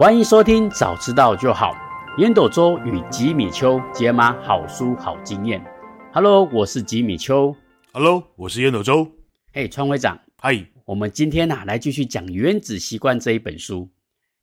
欢迎收听，早知道就好。烟斗周与吉米秋解码好书好经验。Hello，我是吉米秋。Hello，我是烟斗周。嘿，川会长。嗨，我们今天啊来继续讲《原子习惯》这一本书。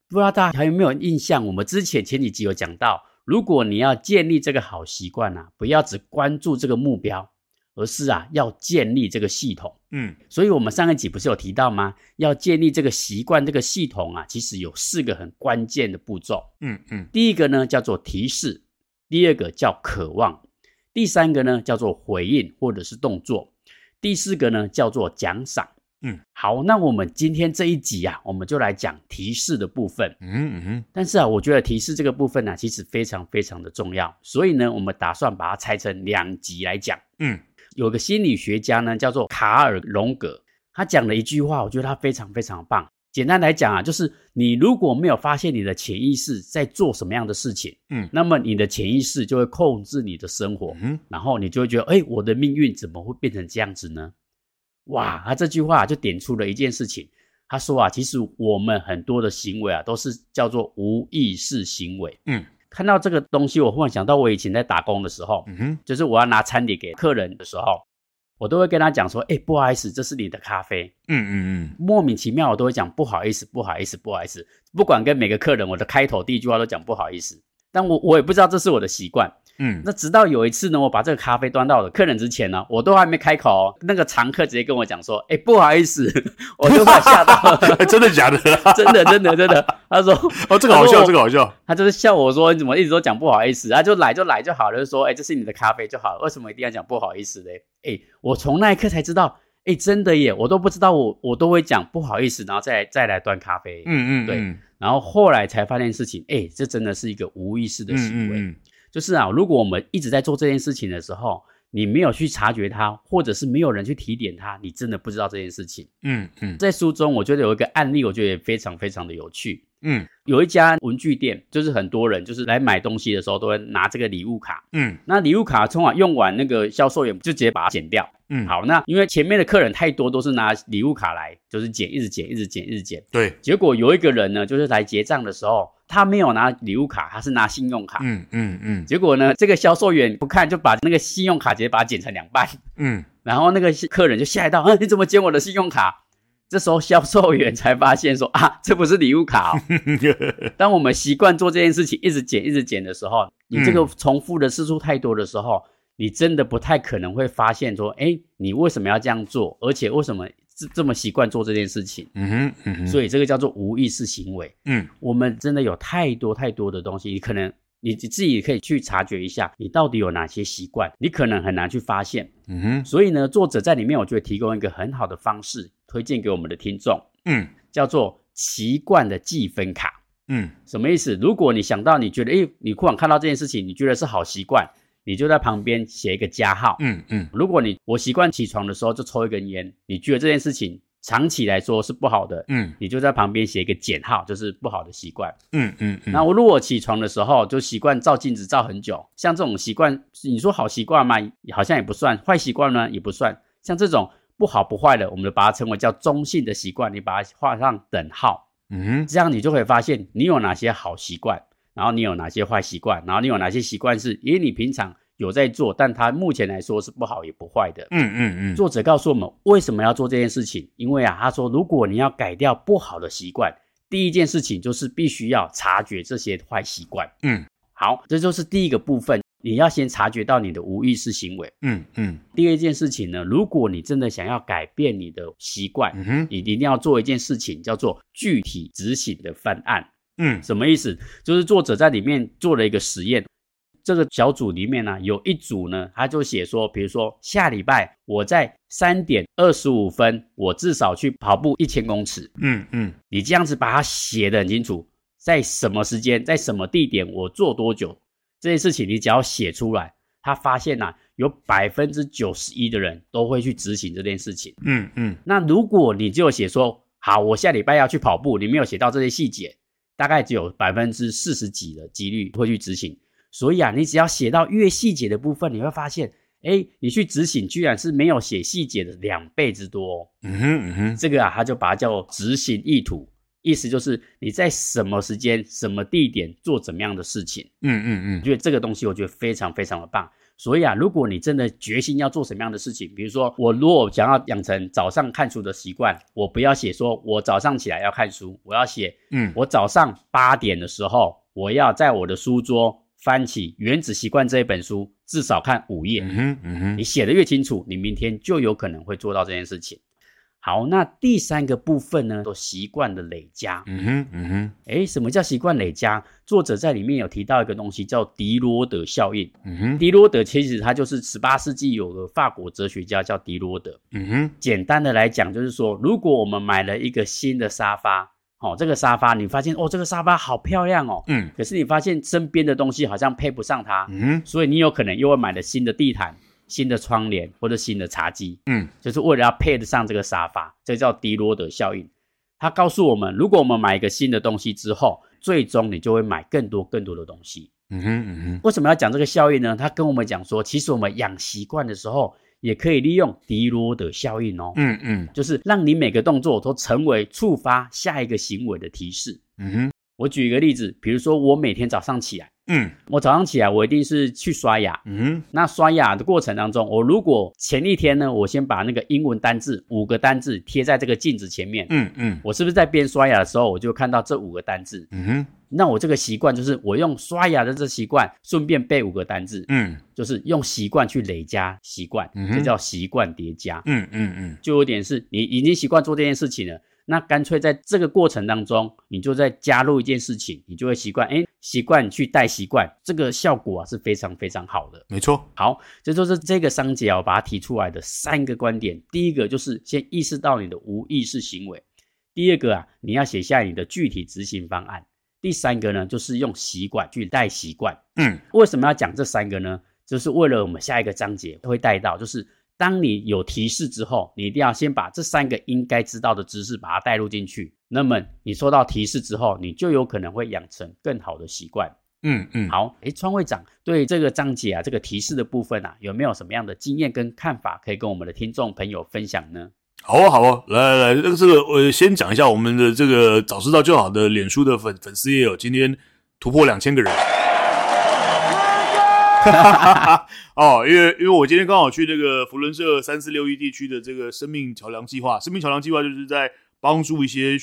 不知道大家还有没有印象？我们之前前几集有讲到，如果你要建立这个好习惯啊，不要只关注这个目标。而是啊，要建立这个系统。嗯，所以我们上一集不是有提到吗？要建立这个习惯，这个系统啊，其实有四个很关键的步骤。嗯嗯，第一个呢叫做提示，第二个叫渴望，第三个呢叫做回应或者是动作，第四个呢叫做奖赏。嗯，好，那我们今天这一集啊，我们就来讲提示的部分。嗯嗯哼，但是啊，我觉得提示这个部分呢、啊，其实非常非常的重要，所以呢，我们打算把它拆成两集来讲。嗯。有个心理学家呢，叫做卡尔·荣格，他讲了一句话，我觉得他非常非常棒。简单来讲啊，就是你如果没有发现你的潜意识在做什么样的事情，嗯，那么你的潜意识就会控制你的生活，嗯，然后你就会觉得，哎，我的命运怎么会变成这样子呢？哇，他这句话就点出了一件事情。他说啊，其实我们很多的行为啊，都是叫做无意识行为，嗯。看到这个东西，我忽然想到我以前在打工的时候，嗯哼，就是我要拿餐点给客人的时候，我都会跟他讲说，哎，不好意思，这是你的咖啡，嗯嗯嗯，莫名其妙我都会讲不好意思，不好意思，不好意思，不管跟每个客人，我的开头第一句话都讲不好意思，但我我也不知道这是我的习惯。嗯，那直到有一次呢，我把这个咖啡端到我的客人之前呢，我都还没开口哦，那个常客直接跟我讲说：“哎，不好意思，我就快吓到了。”真的假的？真的真的真的。他说：“哦，这个好笑，这个好笑。”他就是笑我说：“你怎么一直都讲不好意思？”啊就来就来就好了，就说：“哎，这是你的咖啡就好了，为什么一定要讲不好意思嘞？”哎，我从那一刻才知道，哎，真的耶，我都不知道我我都会讲不好意思，然后再再来端咖啡。嗯嗯，对。然后后来才发现事情，哎，这真的是一个无意识的行为。就是啊，如果我们一直在做这件事情的时候，你没有去察觉它，或者是没有人去提点它，你真的不知道这件事情。嗯嗯，在书中我觉得有一个案例，我觉得也非常非常的有趣。嗯，有一家文具店，就是很多人就是来买东西的时候都会拿这个礼物卡。嗯，那礼物卡通常用完，那个销售员就直接把它剪掉。嗯，好，那因为前面的客人太多，都是拿礼物卡来，就是剪，一直剪，一直剪，一直剪。对，结果有一个人呢，就是来结账的时候，他没有拿礼物卡，他是拿信用卡。嗯嗯嗯。结果呢，这个销售员不看，就把那个信用卡直接把它剪成两半。嗯，然后那个客人就吓到，啊，你怎么剪我的信用卡？这时候销售员才发现说，啊，这不是礼物卡哦。当我们习惯做这件事情，一直剪，一直剪的时候，你这个重复的次数太多的时候。你真的不太可能会发现说，哎，你为什么要这样做？而且为什么这这么习惯做这件事情？嗯哼，嗯哼，所以这个叫做无意识行为。嗯，我们真的有太多太多的东西，你可能你自己可以去察觉一下，你到底有哪些习惯，你可能很难去发现。嗯哼，所以呢，作者在里面我觉得提供一个很好的方式，推荐给我们的听众。嗯，叫做习惯的记分卡。嗯，什么意思？如果你想到你觉得，哎，你忽然看到这件事情，你觉得是好习惯。你就在旁边写一个加号，嗯嗯。如果你我习惯起床的时候就抽一根烟，你觉得这件事情长期来说是不好的，嗯，你就在旁边写一个减号，就是不好的习惯，嗯嗯。那我如果起床的时候就习惯照镜子照很久，像这种习惯，你说好习惯吗？好像也不算，坏习惯呢也不算。像这种不好不坏的，我们就把它称为叫中性的习惯，你把它画上等号，嗯，这样你就会发现你有哪些好习惯。然后你有哪些坏习惯？然后你有哪些习惯是因为你平常有在做，但它目前来说是不好也不坏的。嗯嗯嗯。作者告诉我们为什么要做这件事情？因为啊，他说如果你要改掉不好的习惯，第一件事情就是必须要察觉这些坏习惯。嗯，好，这就是第一个部分，你要先察觉到你的无意识行为。嗯嗯。第二件事情呢，如果你真的想要改变你的习惯，嗯，你一定要做一件事情，叫做具体执行的方案。嗯，什么意思？就是作者在里面做了一个实验，这个小组里面呢，有一组呢，他就写说，比如说下礼拜我在三点二十五分，我至少去跑步一千公尺。嗯嗯，你这样子把它写得很清楚，在什么时间，在什么地点，我做多久，这些事情你只要写出来，他发现呐，有百分之九十一的人都会去执行这件事情。嗯嗯，那如果你就写说，好，我下礼拜要去跑步，你没有写到这些细节。大概只有百分之四十几的几率会去执行，所以啊，你只要写到越细节的部分，你会发现，哎，你去执行居然是没有写细节的两倍之多。嗯哼嗯哼，这个啊，他就把它叫执行意图，意思就是你在什么时间、什么地点做怎么样的事情。嗯嗯嗯，因为这个东西我觉得非常非常的棒。所以啊，如果你真的决心要做什么样的事情，比如说我如果想要养成早上看书的习惯，我不要写说我早上起来要看书，我要写，嗯，我早上八点的时候，我要在我的书桌翻起《原子习惯》这一本书，至少看五页。嗯哼，嗯哼，你写的越清楚，你明天就有可能会做到这件事情。好，那第三个部分呢，做习惯的累加。嗯哼，嗯哼，诶，什么叫习惯累加？作者在里面有提到一个东西，叫迪罗德效应。嗯哼，迪罗德其实他就是十八世纪有个法国哲学家叫迪罗德。嗯哼，简单的来讲，就是说，如果我们买了一个新的沙发，哦，这个沙发你发现哦，这个沙发好漂亮哦，嗯，可是你发现身边的东西好像配不上它，嗯哼，所以你有可能又会买了新的地毯。新的窗帘或者新的茶几，嗯，就是为了要配得上这个沙发，这叫迪罗德效应。它告诉我们，如果我们买一个新的东西之后，最终你就会买更多更多的东西。嗯哼嗯哼。为什么要讲这个效应呢？他跟我们讲说，其实我们养习惯的时候，也可以利用迪罗德效应哦。嗯嗯，就是让你每个动作都成为触发下一个行为的提示。嗯哼。我举一个例子，比如说我每天早上起来。嗯，我早上起来，我一定是去刷牙。嗯，那刷牙的过程当中，我如果前一天呢，我先把那个英文单字五个单字贴在这个镜子前面。嗯嗯，我是不是在边刷牙的时候，我就看到这五个单字？嗯哼，那我这个习惯就是我用刷牙的这习惯，顺便背五个单字。嗯，就是用习惯去累加习惯，嗯，这叫习惯叠加。嗯嗯嗯，就有点是你已经习惯做这件事情了。那干脆在这个过程当中，你就再加入一件事情，你就会习惯。哎，习惯去带习惯，这个效果啊是非常非常好的。没错。好，这就是这个章节啊，我把它提出来的三个观点。第一个就是先意识到你的无意识行为；第二个啊，你要写下你的具体执行方案；第三个呢，就是用习惯去带习惯。嗯，为什么要讲这三个呢？就是为了我们下一个章节会带到，就是。当你有提示之后，你一定要先把这三个应该知道的知识把它带入进去。那么你收到提示之后，你就有可能会养成更好的习惯。嗯嗯，好，诶，川会长对这个章节啊，这个提示的部分啊，有没有什么样的经验跟看法可以跟我们的听众朋友分享呢？好啊，好啊，来来来，这个这个，我先讲一下我们的这个早知道就好的脸书的粉粉丝也有今天突破两千个人。哦，因为因为我今天刚好去那个福伦社三四六一地区的这个生命桥梁计划，生命桥梁计划就是在帮助一些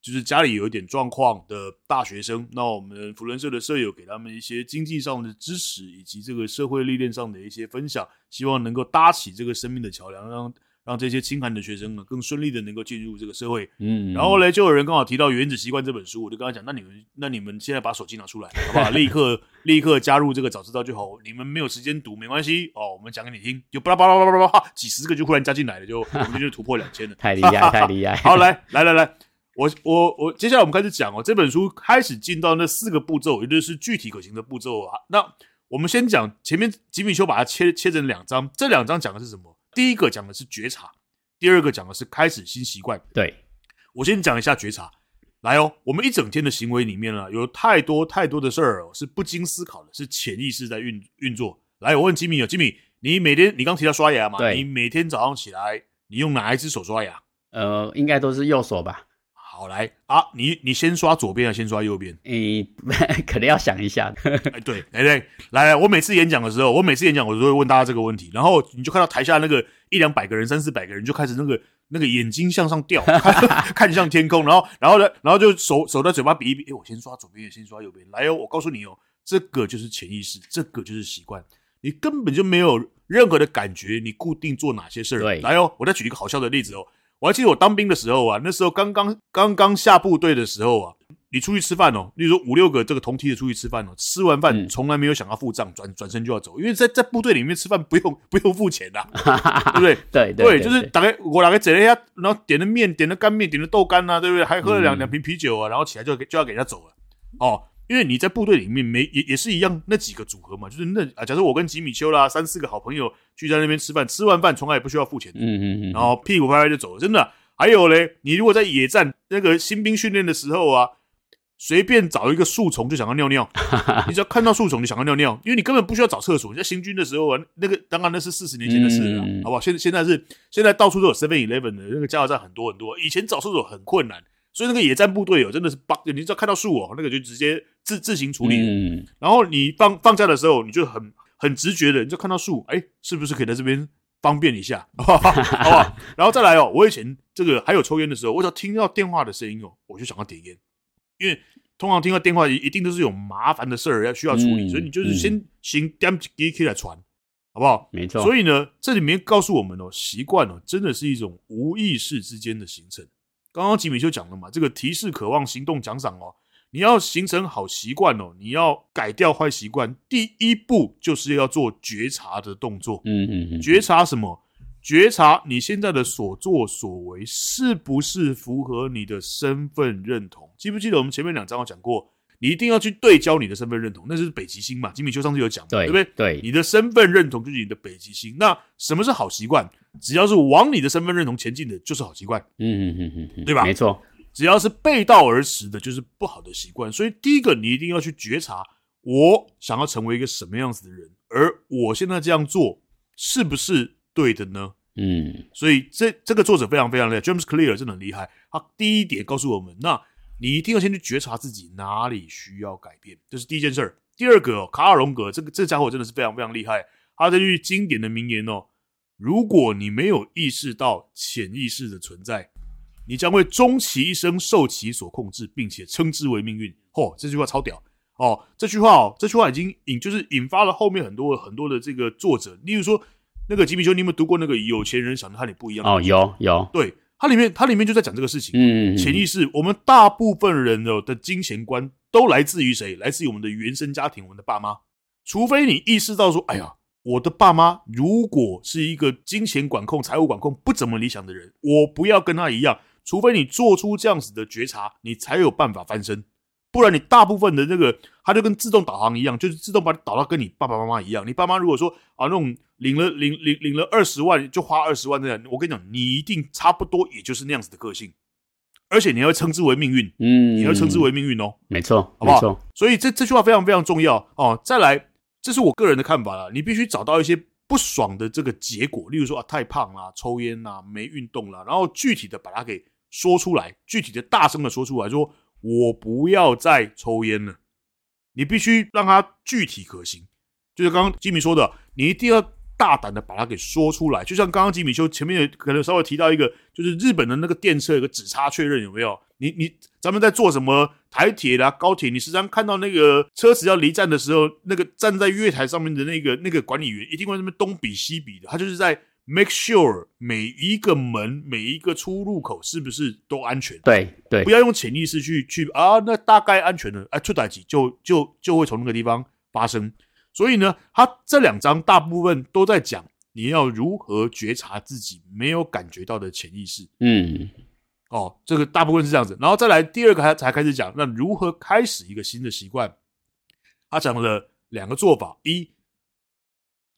就是家里有一点状况的大学生，那我们福伦社的舍友给他们一些经济上的支持，以及这个社会历练上的一些分享，希望能够搭起这个生命的桥梁，让。让这些清寒的学生呢，更顺利的能够进入这个社会。嗯，然后呢，就有人刚好提到《原子习惯》这本书，我就跟他讲，那你们，那你们现在把手机拿出来，好不好？立刻，立刻加入这个早知道就好。你们没有时间读没关系哦，我们讲给你听。就巴拉巴拉巴拉巴拉，几十个就忽然加进来了，就 我们就突破两千了，太厉害，太厉害。好，来来来来，我我我，接下来我们开始讲哦。这本书开始进到那四个步骤，也就是具体可行的步骤啊。那我们先讲前面，吉米修把它切切成两章，这两章讲的是什么？第一个讲的是觉察。第二个讲的是开始新习惯。对，我先讲一下觉察。来哦，我们一整天的行为里面呢，有太多太多的事儿哦，是不经思考的，是潜意识在运运作。来，我问吉米哦，吉米，你每天你刚提到刷牙嘛？对，你每天早上起来，你用哪一只手刷牙？呃，应该都是右手吧。好，来啊，你你先刷左边还是先刷右边？诶，可能要想一下。哎，对，来来来来，我每次演讲的时候，我每次演讲我都会问大家这个问题，然后你就看到台下那个。一两百个人，三四百个人就开始那个那个眼睛向上吊，看，看向天空，然后然后呢，然后就手手在嘴巴比一比，诶，我先刷左边，也先刷右边，来哦，我告诉你哦，这个就是潜意识，这个就是习惯，你根本就没有任何的感觉，你固定做哪些事儿。对，来哦，我再举一个好笑的例子哦，我还记得我当兵的时候啊，那时候刚刚刚刚下部队的时候啊。你出去吃饭哦，例如说五六个这个同梯的出去吃饭哦，吃完饭从来没有想要付账，转转身就要走，因为在在部队里面吃饭不用 不用付钱的，对不对？对对，就是大概我大概整了一下，然后点了面，点了干面，点了豆干呐，对不对？还喝了两两瓶啤酒啊，然后起来就就要给人家走了哦，因为你在部队里面没也也是一样那几个组合嘛，就是那啊，假设我跟吉米丘啦三四个好朋友聚在那边吃饭，吃完饭从来也不需要付钱，嗯嗯嗯，然后屁股拍拍就走了，真的。还有嘞，你如果在野战那个新兵训练的时候啊。随便找一个树丛就想要尿尿，你只要看到树丛就想要尿尿，因为你根本不需要找厕所。你在行军的时候啊，那个当然那是四十年前的事了，好不好？现现在是现在到处都有 Seven Eleven 的那个加油站很多很多，以前找厕所很困难，所以那个野战部队哦，真的是帮，你只要看到树哦，那个就直接自自行处理。嗯，然后你放放假的时候，你就很很直觉的，你就看到树，哎，是不是可以在这边方便一下？好不好？然后再来哦，我以前这个还有抽烟的时候，我只要听到电话的声音哦，我就想要点烟，因为通常听到电话一一定都是有麻烦的事儿要需要处理，嗯、所以你就是先先点几支来传，好不好？没错。所以呢，这里面告诉我们哦，习惯哦，真的是一种无意识之间的形成。刚刚吉米就讲了嘛，这个提示、渴望、行动、奖赏哦，你要形成好习惯哦，你要改掉坏习惯，第一步就是要做觉察的动作。嗯嗯嗯，觉察什么？觉察你现在的所作所为是不是符合你的身份认同？记不记得我们前面两章有讲过？你一定要去对焦你的身份认同，那就是北极星嘛。吉米邱上次有讲，对，对不对？对，你的身份认同就是你的北极星。那什么是好习惯？只要是往你的身份认同前进的，就是好习惯。嗯嗯嗯嗯，对吧？没错。只要是背道而驰的，就是不好的习惯。所以第一个，你一定要去觉察，我想要成为一个什么样子的人，而我现在这样做是不是对的呢？嗯。所以这这个作者非常非常厉害，James Clear 真的很厉害。他第一点告诉我们，那。你一定要先去觉察自己哪里需要改变，这是第一件事儿。第二个哦，卡尔荣格这个这家伙真的是非常非常厉害。他这句经典的名言哦：如果你没有意识到潜意识的存在，你将会终其一生受其所控制，并且称之为命运。嚯、哦，这句话超屌哦！这句话哦，这句话已经引就是引发了后面很多很多的这个作者，例如说那个吉米丘，你有没有读过那个有钱人想的和你不一样？哦，有有，对。它里面，它里面就在讲这个事情。嗯，潜意识，我们大部分人的的金钱观都来自于谁？来自于我们的原生家庭，我们的爸妈。除非你意识到说，哎呀，我的爸妈如果是一个金钱管控、财务管控不怎么理想的人，我不要跟他一样。除非你做出这样子的觉察，你才有办法翻身。不然，你大部分的那个，它就跟自动导航一样，就是自动把你导到跟你爸爸妈妈一样。你爸妈如果说啊，那种领了领领领了二十万就花二十万这样，我跟你讲，你一定差不多也就是那样子的个性，而且你要称之为命运，嗯，你要称之为命运哦，没错，好不好？所以这这句话非常非常重要哦。再来，这是我个人的看法了，你必须找到一些不爽的这个结果，例如说啊，太胖啦、抽烟啦、没运动啦，然后具体的把它给说出来，具体的大声的说出来说。我不要再抽烟了，你必须让它具体可行。就是刚刚吉米说的，你一定要大胆的把它给说出来。就像刚刚吉米修前面可能稍微提到一个，就是日本的那个电车有个指叉确认有没有？你你咱们在坐什么台铁啦、高铁，你时常看到那个车子要离站的时候，那个站在月台上面的那个那个管理员一定会在那边东比西比的，他就是在。Make sure 每一个门、每一个出入口是不是都安全？对对，不要用潜意识去去啊，那大概安全了，哎，出代志就就就会从那个地方发生。所以呢，他这两章大部分都在讲你要如何觉察自己没有感觉到的潜意识。嗯，哦，这个大部分是这样子。然后再来第二个，他才开始讲那如何开始一个新的习惯。他讲了两个做法，一。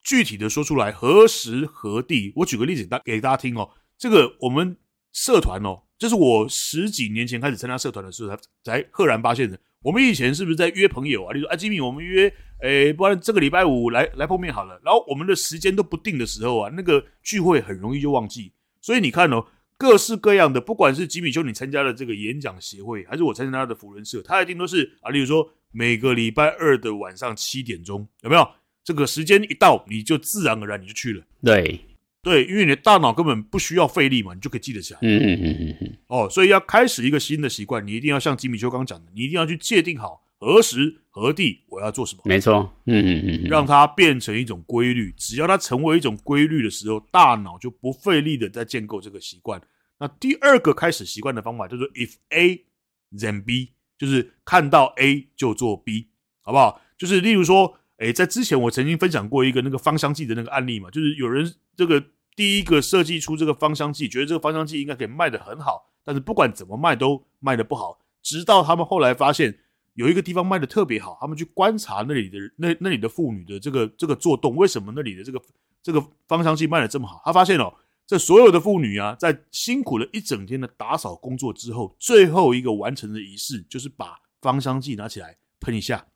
具体的说出来，何时何地？我举个例子大给大家听哦。这个我们社团哦，这是我十几年前开始参加社团的时候才才赫然发现的。我们以前是不是在约朋友啊？例如说，哎，吉米，我们约，哎，不然这个礼拜五来来碰面好了。然后我们的时间都不定的时候啊，那个聚会很容易就忘记。所以你看哦，各式各样的，不管是吉米丘你参加的这个演讲协会，还是我参加他的福伦社，他一定都是啊。例如说，每个礼拜二的晚上七点钟，有没有？这个时间一到，你就自然而然你就去了。对，对，因为你的大脑根本不需要费力嘛，你就可以记得起来。嗯嗯嗯嗯嗯。哦，所以要开始一个新的习惯，你一定要像吉米丘刚讲的，你一定要去界定好何时何地我要做什么。没错。嗯嗯嗯，让它变成一种规律。只要它成为一种规律的时候，大脑就不费力的在建构这个习惯。那第二个开始习惯的方法叫做 if A then B，就是看到 A 就做 B，好不好？就是例如说。诶，在之前我曾经分享过一个那个芳香剂的那个案例嘛，就是有人这个第一个设计出这个芳香剂，觉得这个芳香剂应该可以卖得很好，但是不管怎么卖都卖得不好，直到他们后来发现有一个地方卖的特别好，他们去观察那里的那那里的妇女的这个这个做动，为什么那里的这个这个芳香剂卖的这么好？他发现哦，这所有的妇女啊，在辛苦了一整天的打扫工作之后，最后一个完成的仪式就是把芳香剂拿起来喷一下。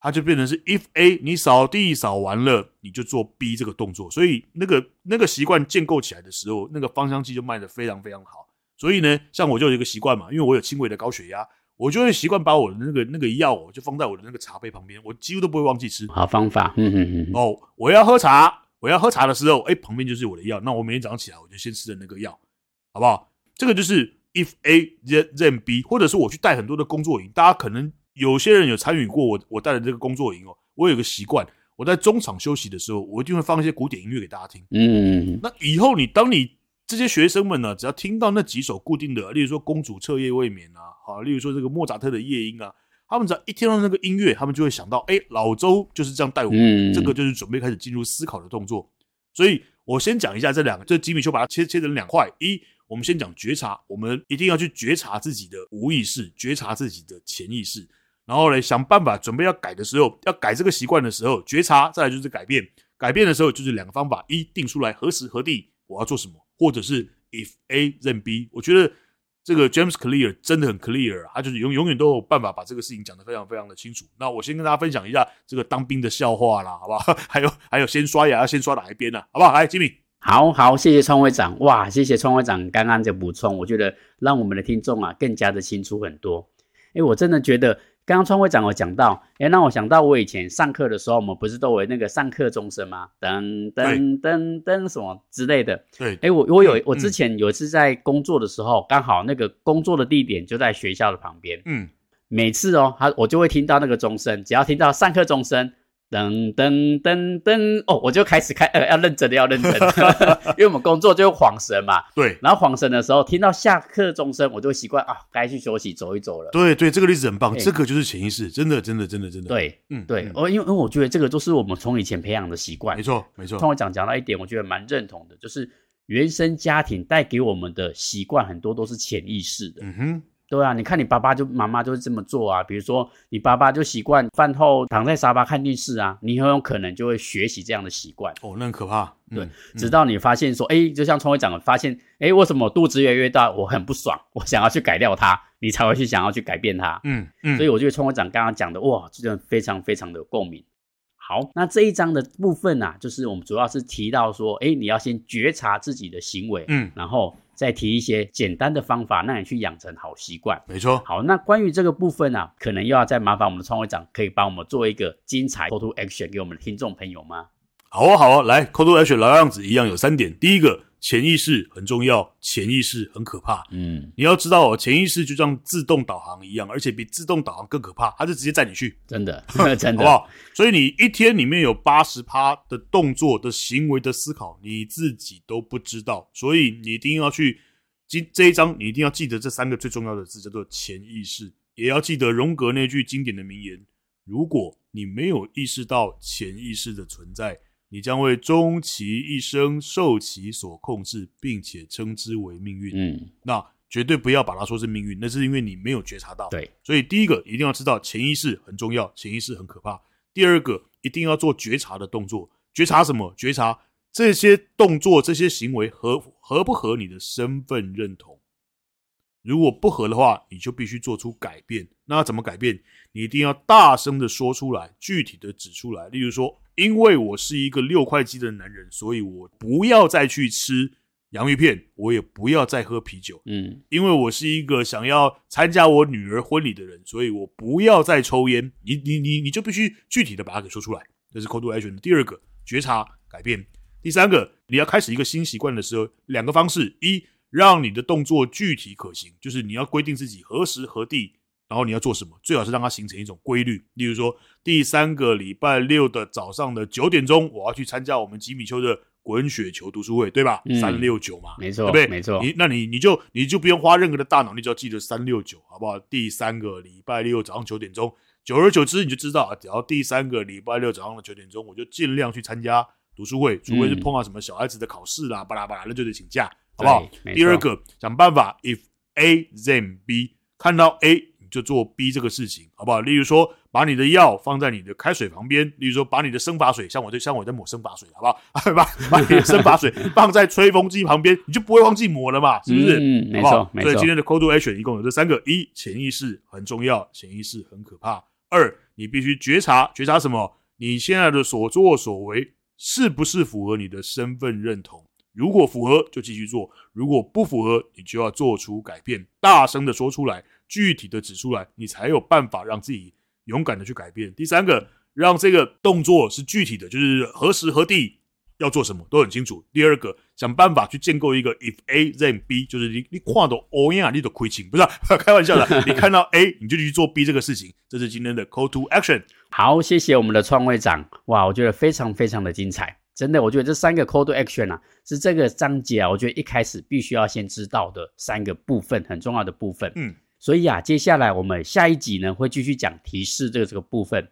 它就变成是 if A 你扫地扫完了，你就做 B 这个动作，所以那个那个习惯建构起来的时候，那个芳香剂就卖得非常非常好。所以呢，像我就有一个习惯嘛，因为我有轻微的高血压，我就会习惯把我的那个那个药哦，就放在我的那个茶杯旁边，我几乎都不会忘记吃。好方法，嗯嗯嗯。哦，我要喝茶，我要喝茶的时候，哎，旁边就是我的药，那我每天早上起来我就先吃的那个药，好不好？这个就是 if A then then B，或者是我去带很多的工作营，大家可能有些人有参与过我我带的这个工作营哦，我有个习惯。我在中场休息的时候，我一定会放一些古典音乐给大家听。嗯，那以后你当你这些学生们呢，只要听到那几首固定的，例如说《公主彻夜未眠》啊，好，例如说这个莫扎特的夜莺啊，他们只要一听到那个音乐，他们就会想到，哎，老周就是这样带我们，这个就是准备开始进入思考的动作。所以我先讲一下这两个，这吉米丘把它切切成两块。一，我们先讲觉察，我们一定要去觉察自己的无意识，觉察自己的潜意识。然后呢，想办法准备要改的时候，要改这个习惯的时候，觉察，再来就是改变。改变的时候就是两个方法：一，定出来何时何地我要做什么，或者是 if A then B。我觉得这个 James Clear 真的很 clear，他就是永永远都有办法把这个事情讲得非常非常的清楚。那我先跟大家分享一下这个当兵的笑话啦，好不好？还 有还有，先刷牙要先刷哪一边呢？好不好？来，Jimmy，好好，谢谢创会长，哇，谢谢创会长刚刚的补充，我觉得让我们的听众啊更加的清楚很多。诶，我真的觉得。刚刚川会长有讲到，哎，让我想到我以前上课的时候，我们不是都有那个上课钟声吗？噔噔噔噔什么之类的。对，哎，我我有我之前有一次在工作的时候，刚好那个工作的地点就在学校的旁边。嗯，每次哦，他我就会听到那个钟声，只要听到上课钟声。噔噔噔噔哦，我就开始开呃，要认真的要认真的，因为我们工作就晃神嘛。对，然后晃神的时候，听到下课钟声，我就会习惯啊，该去休息走一走了。对对，这个例子很棒，这个就是潜意识，真的真的真的真的。对，嗯对，哦，因为因为我觉得这个都是我们从以前培养的习惯。没错没错。听我讲讲到一点，我觉得蛮认同的，就是原生家庭带给我们的习惯很多都是潜意识的。嗯哼。对啊，你看你爸爸就妈妈就是这么做啊。比如说你爸爸就习惯饭后躺在沙发看电视啊，你很有可能就会学习这样的习惯。哦，那很可怕。对，嗯、直到你发现说，哎，就像聪会长的发现，哎，为什么我肚子越来越大，我很不爽，我想要去改掉它，你才会去想要去改变它。嗯嗯。所以我觉得聪会长刚刚讲的，哇，真的非常非常的有共鸣。好，那这一章的部分啊，就是我们主要是提到说，哎，你要先觉察自己的行为，嗯，然后。再提一些简单的方法，让你去养成好习惯。没错。好，那关于这个部分啊，可能又要再麻烦我们的创会长，可以帮我们做一个精彩 call to action 给我们的听众朋友吗？好啊，好啊，来 call to action 老样子一样有三点。第一个。潜意识很重要，潜意识很可怕。嗯，你要知道哦，潜意识就像自动导航一样，而且比自动导航更可怕，它就直接载你去。真的，真的，好不好？所以你一天里面有八十趴的动作的行为的思考，你自己都不知道。所以你一定要去记这一章，你一定要记得这三个最重要的字，叫做潜意识。也要记得荣格那句经典的名言：如果你没有意识到潜意识的存在。你将会终其一生受其所控制，并且称之为命运。嗯，那绝对不要把它说是命运，那是因为你没有觉察到。对，所以第一个一定要知道潜意识很重要，潜意识很可怕。第二个一定要做觉察的动作，觉察什么？觉察这些动作、这些行为合合不合你的身份认同。如果不合的话，你就必须做出改变。那要怎么改变？你一定要大声的说出来，具体的指出来。例如说。因为我是一个六块肌的男人，所以我不要再去吃洋芋片，我也不要再喝啤酒。嗯，因为我是一个想要参加我女儿婚礼的人，所以我不要再抽烟。你你你你就必须具体的把它给说出来。这是 to action 的第二个觉察改变。第三个，你要开始一个新习惯的时候，两个方式：一，让你的动作具体可行，就是你要规定自己何时何地。然后你要做什么？最好是让它形成一种规律。例如说，第三个礼拜六的早上的九点钟，我要去参加我们吉米丘的滚雪球读书会，对吧？三六九嘛，没错，对不对？没错。你那你你就你就不用花任何的大脑，你只要记得三六九，好不好？第三个礼拜六早上九点钟，久而久之你就知道啊，只要第三个礼拜六早上的九点钟，我就尽量去参加读书会，除非是碰到什么小孩子的考试啦，巴拉巴拉，那就得请假，好不好？第二个，想办法，if A then B，看到 A。就做 B 这个事情，好不好？例如说，把你的药放在你的开水旁边；例如说，把你的生发水，像我这像我在抹生发水，好不好？把 把你的生发水放在吹风机旁边，你就不会忘记抹了嘛，是不是？嗯，没错，没错。所以今天的 Call to Action 一共有这三个：一，潜意识很重要，潜意识很可怕；二，你必须觉察，觉察什么？你现在的所作所为是不是符合你的身份认同？如果符合就继续做，如果不符合，你就要做出改变，大声的说出来，具体的指出来，你才有办法让自己勇敢的去改变。第三个，让这个动作是具体的，就是何时何地。要做什么都很清楚。第二个，想办法去建构一个 if A then B，就是你你跨到 O 呀，你都亏钱，不是、啊、开玩笑的。你看到 A，你就去做 B 这个事情。这是今天的 Call to Action。好，谢谢我们的创会长。哇，我觉得非常非常的精彩，真的，我觉得这三个 Call to Action 啊，是这个章节啊，我觉得一开始必须要先知道的三个部分，很重要的部分。嗯，所以啊，接下来我们下一集呢会继续讲提示这个这个部分。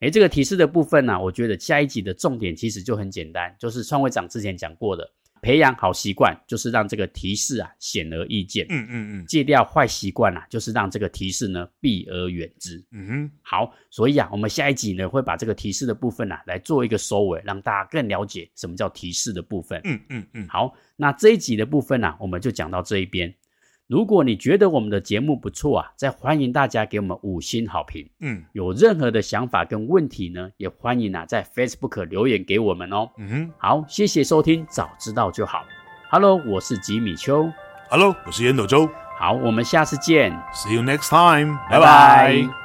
诶，这个提示的部分呢、啊，我觉得下一集的重点其实就很简单，就是创会长之前讲过的，培养好习惯就是让这个提示啊显而易见，嗯嗯嗯，戒掉坏习惯啊，就是让这个提示呢避而远之，嗯哼。好，所以啊，我们下一集呢会把这个提示的部分啊来做一个收尾，让大家更了解什么叫提示的部分，嗯嗯嗯。好，那这一集的部分呢、啊，我们就讲到这一边。如果你觉得我们的节目不错啊，再欢迎大家给我们五星好评。嗯，有任何的想法跟问题呢，也欢迎啊在 Facebook 留言给我们哦。嗯哼，好，谢谢收听，早知道就好。Hello，我是吉米秋。Hello，我是烟斗周。好，我们下次见。See you next time。拜拜。